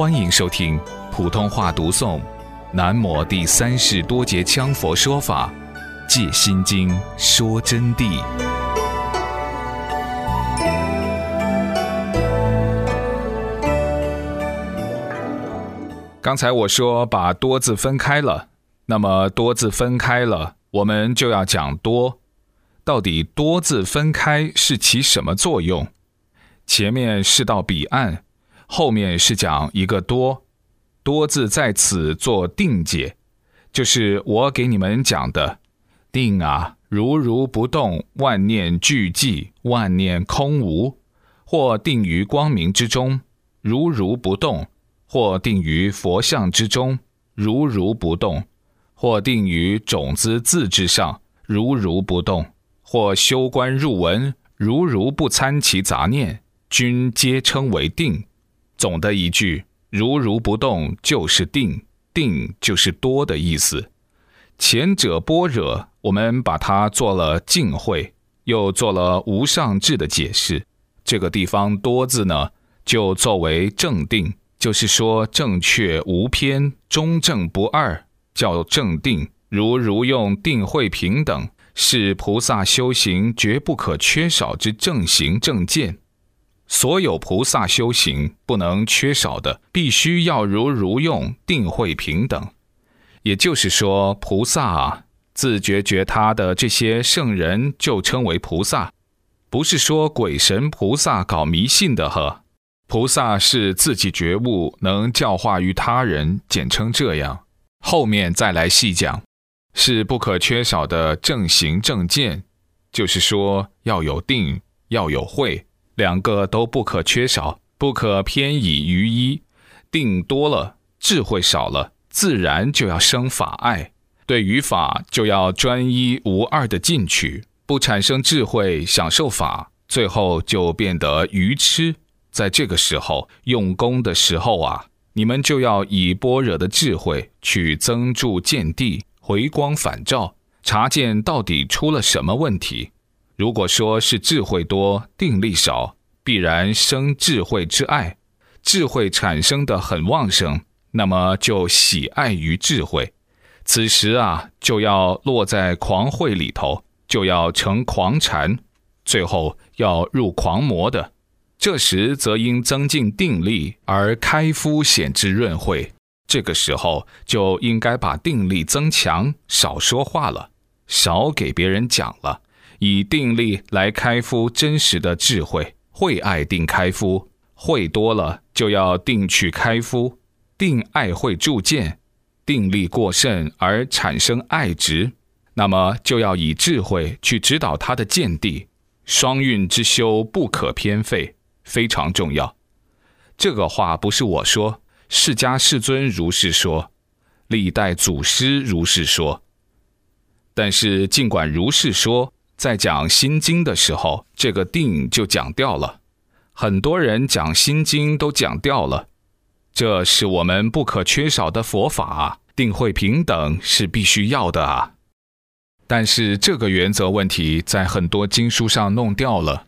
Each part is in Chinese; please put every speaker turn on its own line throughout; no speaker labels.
欢迎收听普通话读诵《南摩第三世多杰羌佛说法·借心经说真谛》。刚才我说把多字分开了，那么多字分开了，我们就要讲多。到底多字分开是起什么作用？前面是到彼岸。后面是讲一个多，多字在此做定解，就是我给你们讲的定啊，如如不动，万念俱寂，万念空无，或定于光明之中，如如不动；或定于佛像之中，如如不动；或定于种子字之上，如如不动；或修观入文，如如不参其杂念，均皆称为定。总的一句，如如不动就是定，定就是多的意思。前者般若，我们把它做了净慧，又做了无上智的解释。这个地方多字呢，就作为正定，就是说正确无偏，中正不二，叫正定。如如用定慧平等，是菩萨修行绝不可缺少之正行正见。所有菩萨修行不能缺少的，必须要如如用定慧平等。也就是说，菩萨啊，自觉觉他的这些圣人就称为菩萨，不是说鬼神菩萨搞迷信的呵。菩萨是自己觉悟，能教化于他人，简称这样。后面再来细讲，是不可缺少的正行正见，就是说要有定，要有慧。两个都不可缺少，不可偏倚于一。定多了，智慧少了，自然就要生法爱。对于法，就要专一无二的进取，不产生智慧，享受法，最后就变得愚痴。在这个时候用功的时候啊，你们就要以般若的智慧去增助见地，回光返照，查见到底出了什么问题。如果说是智慧多，定力少，必然生智慧之爱，智慧产生的很旺盛，那么就喜爱于智慧。此时啊，就要落在狂慧里头，就要成狂禅，最后要入狂魔的。这时则应增进定力，而开敷显之润慧。这个时候就应该把定力增强，少说话了，少给别人讲了。以定力来开敷真实的智慧，慧爱定开敷，慧多了就要定去开敷，定爱慧铸见，定力过甚而产生爱执，那么就要以智慧去指导他的见地，双运之修不可偏废，非常重要。这个话不是我说，释迦世尊如是说，历代祖师如是说。但是尽管如是说。在讲心经的时候，这个定就讲掉了。很多人讲心经都讲掉了，这是我们不可缺少的佛法，定慧平等是必须要的啊。但是这个原则问题在很多经书上弄掉了，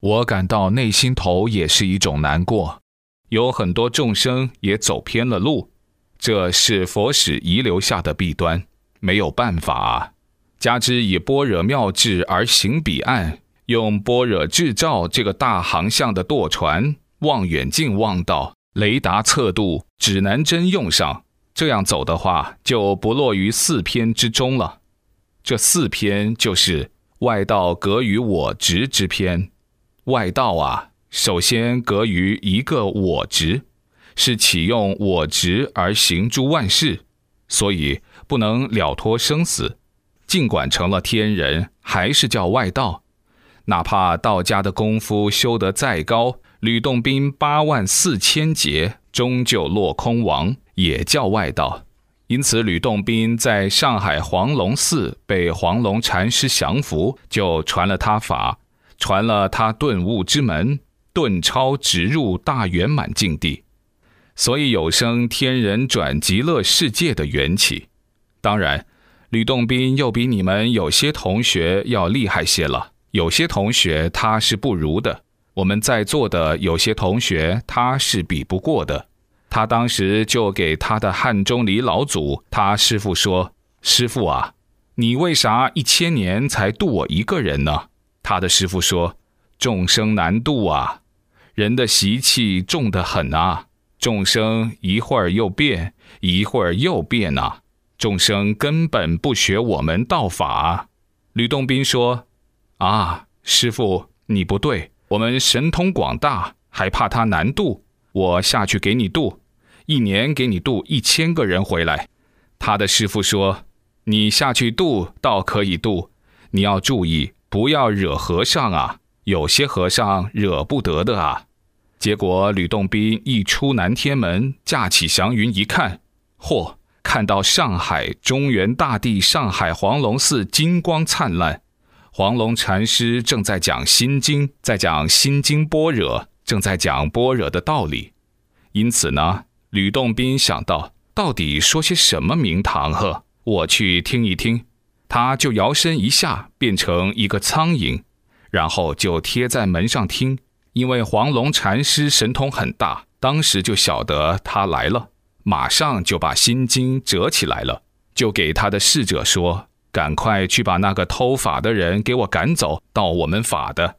我感到内心头也是一种难过。有很多众生也走偏了路，这是佛史遗留下的弊端，没有办法啊。加之以般若妙智而行彼岸，用般若智照这个大航向的舵船，望远镜望到，雷达测度，指南针用上，这样走的话，就不落于四偏之中了。这四偏就是外道隔于我执之偏。外道啊，首先隔于一个我执，是启用我执而行诸万事，所以不能了脱生死。尽管成了天人，还是叫外道。哪怕道家的功夫修得再高，吕洞宾八万四千劫，终究落空亡，也叫外道。因此，吕洞宾在上海黄龙寺被黄龙禅师降服，就传了他法，传了他顿悟之门，顿超直入大圆满境地，所以有生天人转极乐世界的缘起。当然。吕洞宾又比你们有些同学要厉害些了，有些同学他是不如的。我们在座的有些同学他是比不过的，他当时就给他的汉钟离老祖，他师傅说：“师傅啊，你为啥一千年才渡我一个人呢？”他的师傅说：“众生难渡啊，人的习气重得很啊，众生一会儿又变，一会儿又变啊，众生根本不学我们道法。”吕洞宾说：“啊，师傅，你不对。我们神通广大，还怕他难渡？我下去给你渡，一年给你渡一千个人回来。”他的师傅说：“你下去渡倒可以渡，你要注意，不要惹和尚啊。有些和尚惹不得的啊。”结果吕洞宾一出南天门，架起祥云一看，嚯！看到上海中原大地，上海黄龙寺金光灿烂，黄龙禅师正在讲《心经》，在讲《心经般若》，正在讲般若的道理。因此呢，吕洞宾想到，到底说些什么名堂？呵，我去听一听。他就摇身一下变成一个苍蝇，然后就贴在门上听。因为黄龙禅师神通很大，当时就晓得他来了。马上就把心经折起来了，就给他的侍者说：“赶快去把那个偷法的人给我赶走，到我们法的。”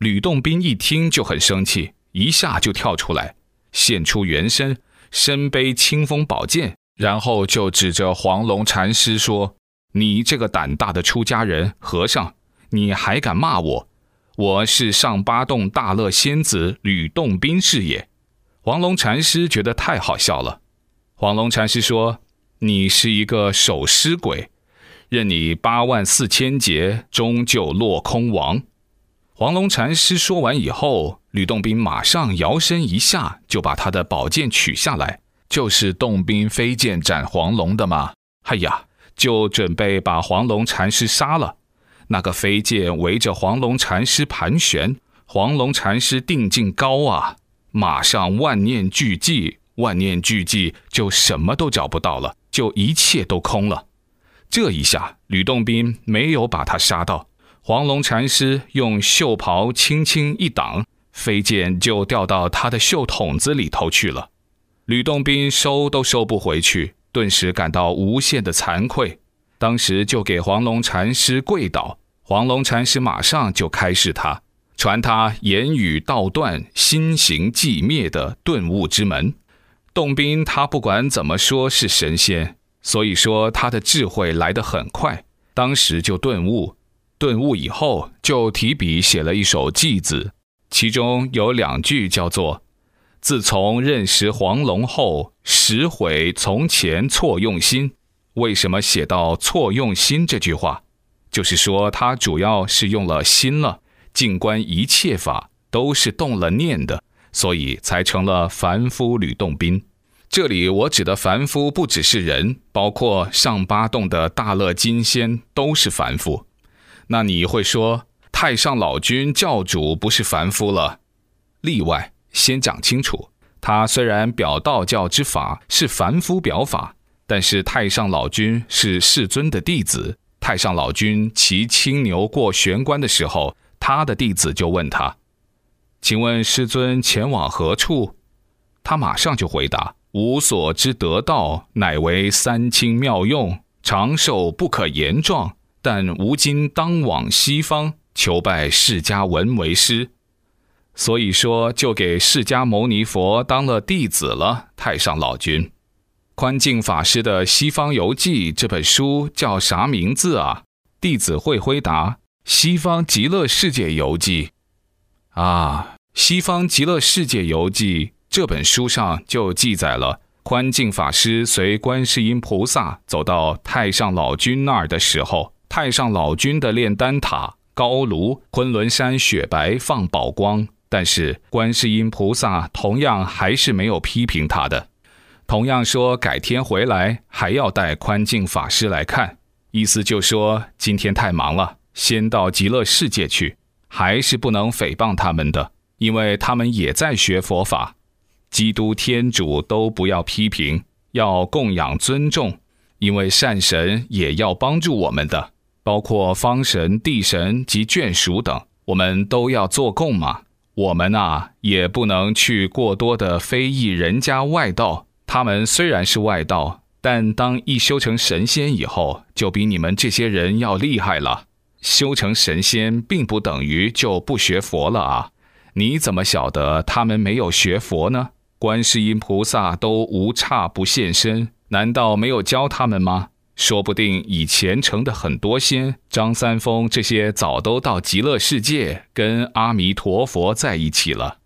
吕洞宾一听就很生气，一下就跳出来，现出原身，身背清风宝剑，然后就指着黄龙禅师说：“你这个胆大的出家人和尚，你还敢骂我？我是上八洞大乐仙子吕洞宾是也。”黄龙禅师觉得太好笑了。黄龙禅师说：“你是一个守尸鬼，任你八万四千劫，终究落空亡。”黄龙禅师说完以后，吕洞宾马上摇身一下，就把他的宝剑取下来，就是洞宾飞剑斩黄龙的嘛。哎呀，就准备把黄龙禅师杀了。那个飞剑围着黄龙禅师盘旋，黄龙禅师定境高啊，马上万念俱寂。万念俱寂，就什么都找不到了，就一切都空了。这一下，吕洞宾没有把他杀到。黄龙禅师用袖袍轻轻一挡，飞剑就掉到他的袖筒子里头去了。吕洞宾收都收不回去，顿时感到无限的惭愧，当时就给黄龙禅师跪倒。黄龙禅师马上就开示他，传他言语道断、心行寂灭的顿悟之门。洞宾他不管怎么说是神仙，所以说他的智慧来得很快，当时就顿悟。顿悟以后，就提笔写了一首偈子，其中有两句叫做：“自从认识黄龙后，实悔从前错用心。”为什么写到错用心这句话？就是说他主要是用了心了，静观一切法都是动了念的。所以才成了凡夫吕洞宾。这里我指的凡夫不只是人，包括上八洞的大乐金仙都是凡夫。那你会说太上老君教主不是凡夫了？例外，先讲清楚。他虽然表道教之法是凡夫表法，但是太上老君是世尊的弟子。太上老君骑青牛过玄关的时候，他的弟子就问他。请问师尊前往何处？他马上就回答：“吾所知得道，乃为三清妙用，长寿不可言状。但吾今当往西方，求拜释迦文为师。所以说，就给释迦牟尼佛当了弟子了。”太上老君，宽净法师的《西方游记》这本书叫啥名字啊？弟子会回答：《西方极乐世界游记》。啊，《西方极乐世界游记》这本书上就记载了宽净法师随观世音菩萨走到太上老君那儿的时候，太上老君的炼丹塔高炉，昆仑山雪白放宝光，但是观世音菩萨同样还是没有批评他的，同样说改天回来还要带宽净法师来看，意思就说今天太忙了，先到极乐世界去。还是不能诽谤他们的，因为他们也在学佛法。基督、天主都不要批评，要供养、尊重，因为善神也要帮助我们的，包括方神、地神及眷属等，我们都要做供嘛。我们呐，也不能去过多的非议人家外道。他们虽然是外道，但当一修成神仙以后，就比你们这些人要厉害了。修成神仙，并不等于就不学佛了啊！你怎么晓得他们没有学佛呢？观世音菩萨都无差不现身，难道没有教他们吗？说不定以前成的很多仙，张三丰这些早都到极乐世界跟阿弥陀佛在一起了。